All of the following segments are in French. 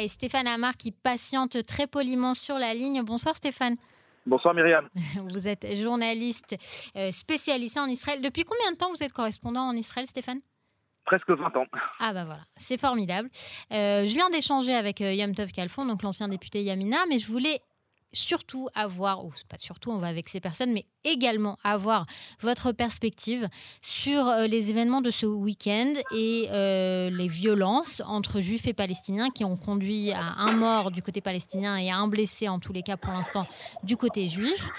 Et Stéphane Amar qui patiente très poliment sur la ligne. Bonsoir Stéphane. Bonsoir Myriam. Vous êtes journaliste euh, spécialisé en Israël. Depuis combien de temps vous êtes correspondant en Israël, Stéphane? Presque 20 ans. Ah bah voilà, c'est formidable. Euh, je viens d'échanger avec euh, Yom Tov Kalfon, donc l'ancien député Yamina, mais je voulais surtout avoir, ou pas surtout, on va avec ces personnes, mais également avoir votre perspective sur euh, les événements de ce week-end et euh, les violences entre juifs et palestiniens qui ont conduit à un mort du côté palestinien et à un blessé, en tous les cas pour l'instant, du côté juif.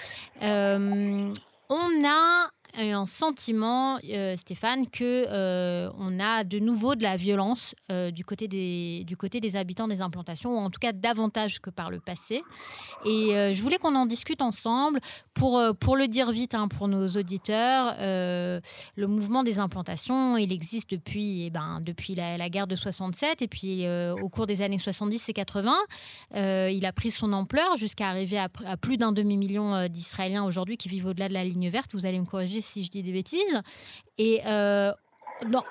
Euh, on a un sentiment, euh, Stéphane, que euh, on a de nouveau de la violence euh, du, côté des, du côté des habitants des implantations, ou en tout cas davantage que par le passé. Et je voulais qu'on en discute ensemble. Pour, pour le dire vite hein, pour nos auditeurs, le mouvement des implantations, il existe depuis, eh ben, depuis la, guerre de 67, et puis au cours des années 70 et 80, il a pris son ampleur jusqu'à arriver à, à plus d'un demi-million d'Israéliens aujourd'hui qui vivent au-delà de la ligne verte. Vous allez me corriger si je dis des bêtises. Et euh,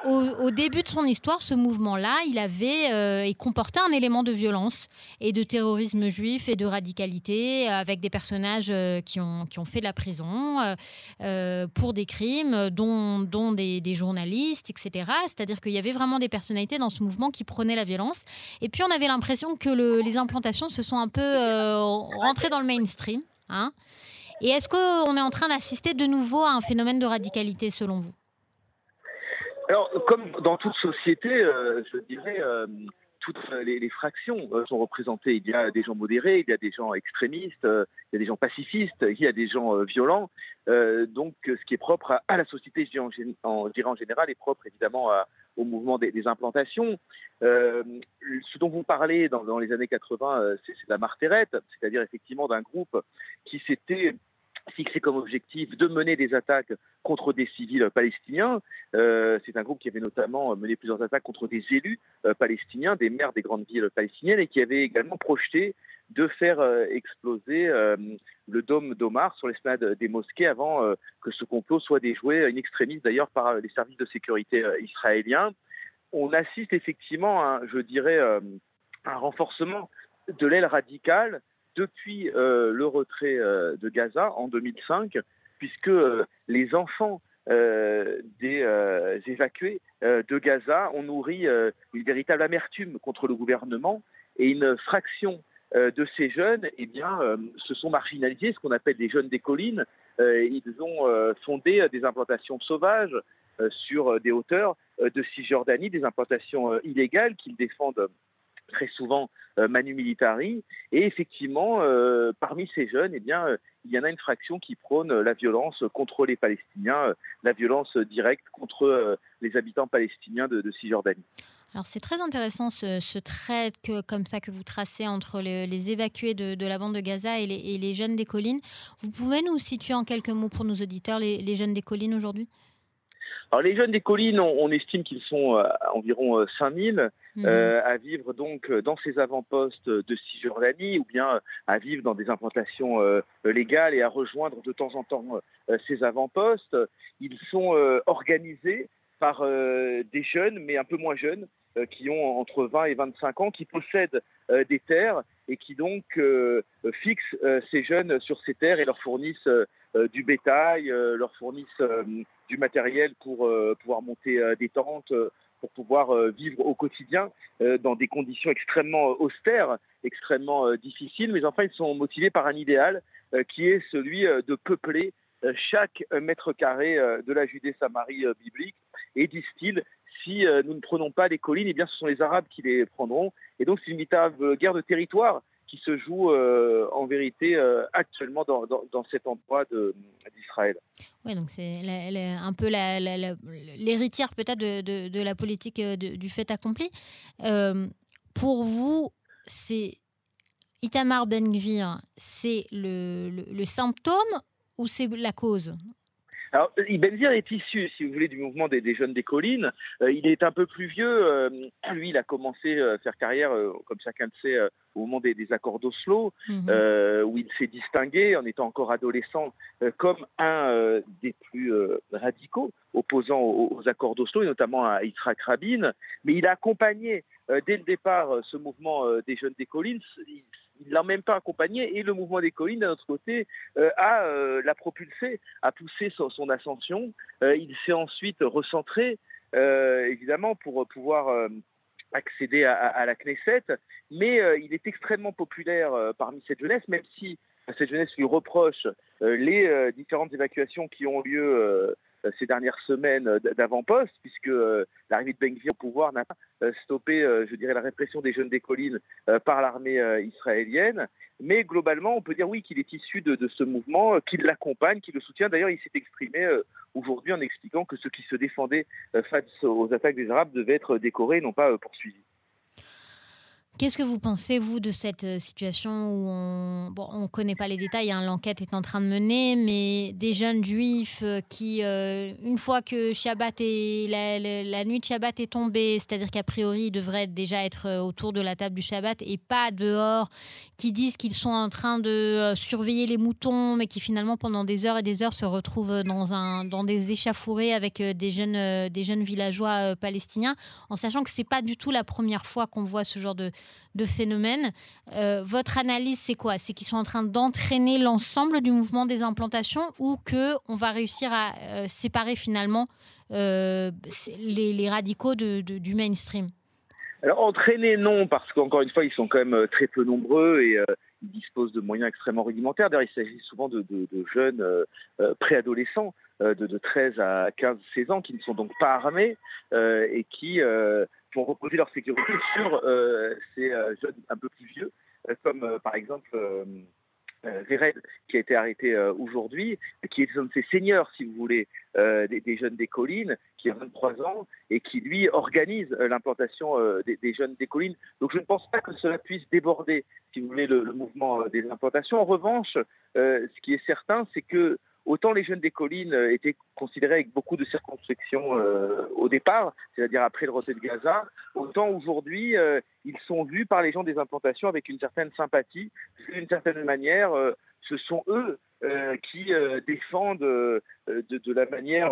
au, début de son histoire, ce mouvement-là, il avait euh, il comportait un élément de violence et de terrorisme juif et de radicalité avec des personnages euh, qui, ont, qui ont fait de la prison pour des crimes, dont, dont des, journalistes, etc. C'est-à-dire qu'il y avait vraiment des personnalités dans ce mouvement qui prenaient la violence. Et puis on avait l'impression que les implantations se sont un peu rentrées dans le mainstream. Hein et est-ce qu'on est en train d'assister de nouveau à un phénomène de radicalité selon vous? Alors, comme dans toute société, euh, je dirais, euh, toutes les, fractions euh, sont représentées. Il y a des gens modérés, il y a des gens extrémistes, il y a des gens pacifistes, il y a des gens violents. donc, ce qui est propre à, la société, je dirais en, général, est propre évidemment au mouvement des, implantations. ce dont vous parlez dans, les années 80, c'est la martérette, c'est-à-dire effectivement d'un groupe qui s'était fixé comme objectif de mener des attaques contre des civils palestiniens. Euh, c'est un groupe qui avait notamment mené plusieurs attaques contre des élus euh, palestiniens, des maires des grandes villes palestiniennes, et qui avait également projeté de faire euh, exploser le dôme d'Omar sur l'esplanade des mosquées avant que ce complot soit déjoué, une extrémiste d'ailleurs par les services de sécurité israéliens. On assiste effectivement, à, je dirais, un renforcement de l'aile radicale depuis euh, le retrait euh, de Gaza en 2005, puisque euh, les enfants des évacués de Gaza ont nourri une véritable amertume contre le gouvernement et une fraction de ces jeunes eh bien, se sont marginalisés, ce qu'on appelle des jeunes des collines. ils ont fondé des implantations sauvages sur des hauteurs de Cisjordanie, des implantations illégales qu'ils défendent très souvent euh, Manu Militari. Et effectivement, euh, parmi ces jeunes, eh bien, euh, il y en a une fraction qui prône la violence contre les Palestiniens, la violence directe contre les habitants palestiniens de, Cisjordanie. Alors c'est très intéressant ce, trait que, comme ça que vous tracez entre les, évacués de, la bande de Gaza et les, jeunes des collines. Vous pouvez nous situer en quelques mots pour nos auditeurs les jeunes des collines aujourd'hui? Alors les jeunes des collines, on, estime qu'ils sont euh, environ 5000 euh, mhm. euh, à vivre donc dans ces avant-postes de Cisjordanie ou bien à vivre dans des implantations légales et à rejoindre de temps en temps ces avant-postes. Ils sont organisés par des jeunes, mais un peu moins jeunes, qui ont entre 20 et 25 ans, qui possèdent des terres et qui donc fixent ces jeunes sur ces terres et leur fournissent du bétail, leur fournissent du matériel pour euh, pouvoir monter euh, des tentes, euh, pour pouvoir vivre au quotidien dans des conditions extrêmement austères, extrêmement difficiles. Mais enfin, ils sont motivés par un idéal qui est celui de peupler chaque mètre carré de la Judée-Samarie biblique. Et disent-ils, si nous ne prenons pas les collines, eh bien ce sont les Arabes qui les prendront. Et donc c'est une véritable guerre de territoire qui se joue euh, en vérité euh, actuellement dans, cet endroit d'Israël. Oui, donc c'est un peu l'héritière peut-être de, la politique euh, du fait accompli. pour vous, c'est Itamar Ben-Gvir, c'est le, le, symptôme ou c'est la cause? Alors, Benzir est issu, si vous voulez, du mouvement des, jeunes des collines. Euh, il est un peu plus vieux. Euh, lui, il a commencé à faire carrière, euh, comme chacun le sait, au moment des, accords d'Oslo, mhm. où il s'est distingué en étant encore adolescent comme un des plus radicaux opposants aux, accords d'Oslo, et notamment à Yitzhak Rabin. Mais il a accompagné dès le départ ce mouvement des jeunes des collines. Il ne l'a même pas accompagné et le mouvement des collines, d'un autre côté, a l'a propulsé, a poussé son, ascension. il s'est ensuite recentré, évidemment, pour pouvoir accéder à, la Knesset, mais il est extrêmement populaire parmi cette jeunesse, même si cette jeunesse lui reproche euh, les euh, différentes évacuations qui ont lieu euh, ces dernières semaines d'avant-poste, puisque l'arrivée de Benguir au pouvoir n'a pas stoppé, je dirais, la répression des jeunes des collines par l'armée israélienne. Mais globalement, on peut dire oui qu'il est issu de, ce mouvement, qu'il l'accompagne, qu'il le soutient. D'ailleurs, il s'est exprimé aujourd'hui en expliquant que ceux qui se défendaient face aux attaques des Arabes devaient être décorés, non pas poursuivis. Qu'est-ce que vous pensez, vous, de cette euh, situation où on ne connaît pas les détails, hein, l'enquête est en train de mener, mais des jeunes juifs euh, qui, euh, une fois que Shabbat est, la, nuit de Shabbat est tombée, c'est-à-dire qu'a priori, ils devraient déjà être autour de la table du Shabbat et pas dehors, qui disent qu'ils sont en train de surveiller les moutons, mais qui finalement, pendant des heures et des heures, se retrouvent dans, un, dans des échafourées avec des jeunes, des jeunes villageois palestiniens, en sachant que ce n'est pas du tout la première fois qu'on voit ce genre de de phénomènes. Euh, votre analyse, c'est quoi? C'est qu'ils sont en train d'entraîner l'ensemble du mouvement des implantations ou que on va réussir à euh, séparer finalement euh, les, radicaux du mainstream? Alors entraîner, non, parce qu'encore une fois, ils sont quand même très peu nombreux et ils disposent de moyens extrêmement rudimentaires. D'ailleurs, il s'agit souvent de, jeunes préadolescents de, 13 à 15, 16 ans qui ne sont donc pas armés et qui pour reposer leur sécurité sur euh, ces euh, jeunes un peu plus vieux, euh, comme par exemple Véred, qui a été arrêté aujourd'hui, qui est un de ces seigneurs, si vous voulez, des, jeunes des collines, qui a 23 ans et qui, lui, organise l'implantation des, jeunes des collines. Donc je ne pense pas que cela puisse déborder, si vous voulez, le, le mouvement des implantations. En revanche, ce qui est certain, c'est que Autant les jeunes des collines euh, étaient considérés avec beaucoup de circonspection euh, au départ, c'est-à-dire après le retrait de Gaza, autant aujourd'hui euh, ils sont vus par les gens des implantations avec une certaine sympathie. D'une certaine manière, ce sont eux qui défendent de, la manière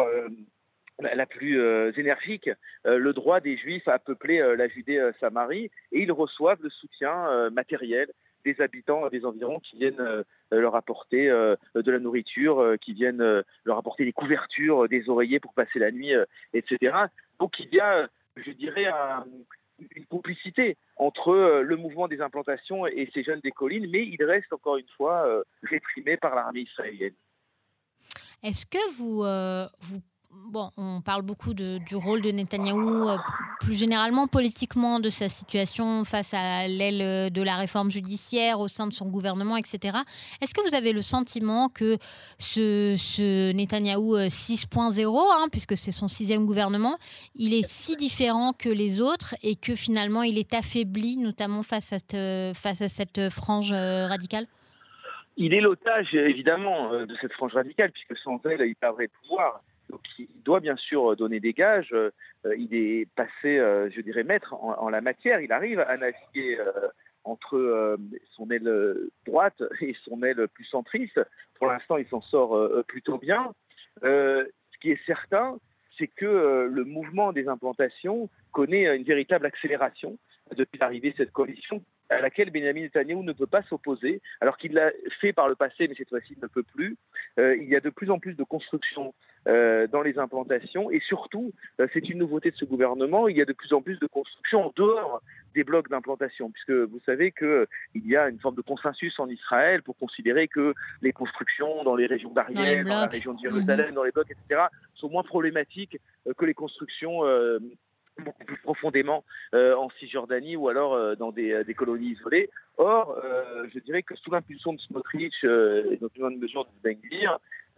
la plus énergique le droit des Juifs à peupler la Judée-Samarie et ils reçoivent le soutien matériel des habitants des environs qui viennent euh, leur apporter euh, de la nourriture, euh, qui viennent leur apporter des couvertures, des oreillers pour passer la nuit, etc. Donc il y a, je dirais, une complicité entre le mouvement des implantations et ces jeunes des collines, mais il reste encore une fois réprimé par l'armée israélienne. Est-ce que vous, vous bon, on parle beaucoup du rôle de Netanyahou, euh, plus généralement politiquement, de sa situation face à l'aile de la réforme judiciaire au sein de son gouvernement, etc. Est-ce que vous avez le sentiment que ce, ce Netanyahou 6.0, euh, hein, puisque c'est son sixième gouvernement, il est si différent que les autres et que finalement il est affaibli, notamment face à cette, euh, face à cette frange radicale? Il est l'otage, évidemment, de cette frange radicale, puisque sans elle, il perdrait le pouvoir. Donc il doit bien sûr donner des gages. Euh, il est passé, euh, je dirais, maître en, la matière. Il arrive à naviguer euh, entre son aile droite et son aile plus centriste. Pour l'instant, il s'en sort plutôt bien. ce qui est certain, c'est que le mouvement des implantations connaît une véritable accélération depuis l'arrivée de cette coalition à laquelle Benjamin Netanyahu ne peut pas s'opposer, alors qu'il l'a fait par le passé, mais cette fois-ci il ne peut plus. il y a de plus en plus de constructions euh, dans les implantations. Et surtout, euh, c'est une nouveauté de ce gouvernement, il y a de plus en plus de constructions en dehors des blocs d'implantation, puisque vous savez qu'il euh, y a une forme de consensus en Israël pour considérer que les constructions dans les régions d'Ariel, dans, la région de Jérusalem, mhm. dans les blocs, etc., sont moins problématiques que les constructions beaucoup plus profondément en Cisjordanie ou alors dans des, colonies isolées. Or, je dirais que sous l'impulsion de Smotrich et dans une mesure de Ben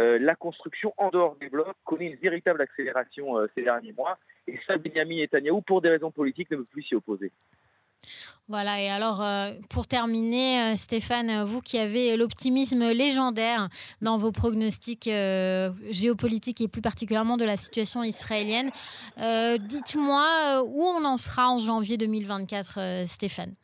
euh, la construction en dehors des blocs connaît une véritable accélération euh, ces derniers mois. Et ça, Benjamin Netanyahu, pour des raisons politiques, ne veut plus s'y opposer. Voilà, et alors euh, pour terminer, Stéphane, vous qui avez l'optimisme légendaire dans vos pronostics géopolitiques et plus particulièrement de la situation israélienne, dites-moi où on en sera en janvier 2024, Stéphane?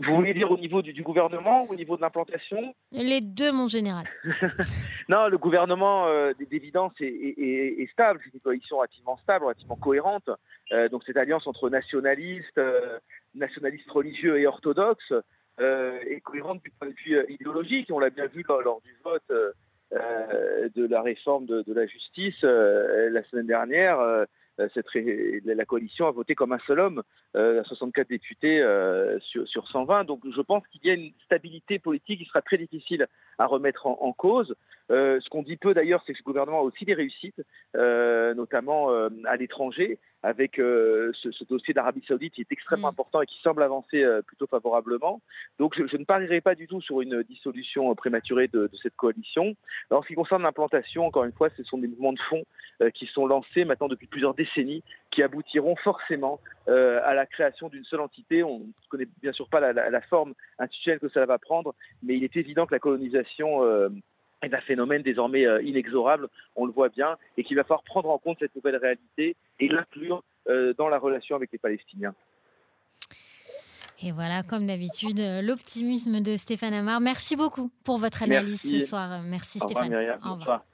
Vous voulez dire au niveau du, gouvernement ou au niveau de l'implantation? Les deux, mon général. non, le gouvernement, euh, d'évidence, est, stable. C'est une coalition relativement stable, relativement cohérente. Euh, donc cette alliance entre nationalistes, euh, nationalistes religieux et orthodoxes est cohérente du point de vue idéologique. On l'a bien vu lors, du vote de la réforme de, de la justice la semaine dernière. Euh, cette la coalition a voté comme un seul homme, euh, 64 députés euh, sur, sur, 120. Donc je pense qu'il y a une stabilité politique qui sera très difficile à remettre en, cause. Euh, ce qu'on dit peu d'ailleurs, c'est que ce gouvernement a aussi des réussites, notamment à l'étranger, avec ce, dossier d'Arabie Saoudite qui est extrêmement mm. important et qui semble avancer plutôt favorablement. Donc je, ne parierai pas du tout sur une dissolution prématurée de, de cette coalition. Alors, en ce qui concerne l'implantation, encore une fois, ce sont des mouvements de fond qui sont lancés maintenant depuis plusieurs décennies qui aboutiront forcément euh, à la création d'une seule entité. On ne connaît bien sûr pas la, forme institutionnelle que ça va prendre, mais il est évident que la colonisation euh, est un phénomène désormais euh, inexorable, on le voit bien, et qu'il va falloir prendre en compte cette nouvelle réalité et l'inclure dans la relation avec les Palestiniens. Et voilà, comme d'habitude, l'optimisme de Stéphane Amar. Merci beaucoup pour votre analyse ce soir. Merci Stéphane. Au revoir.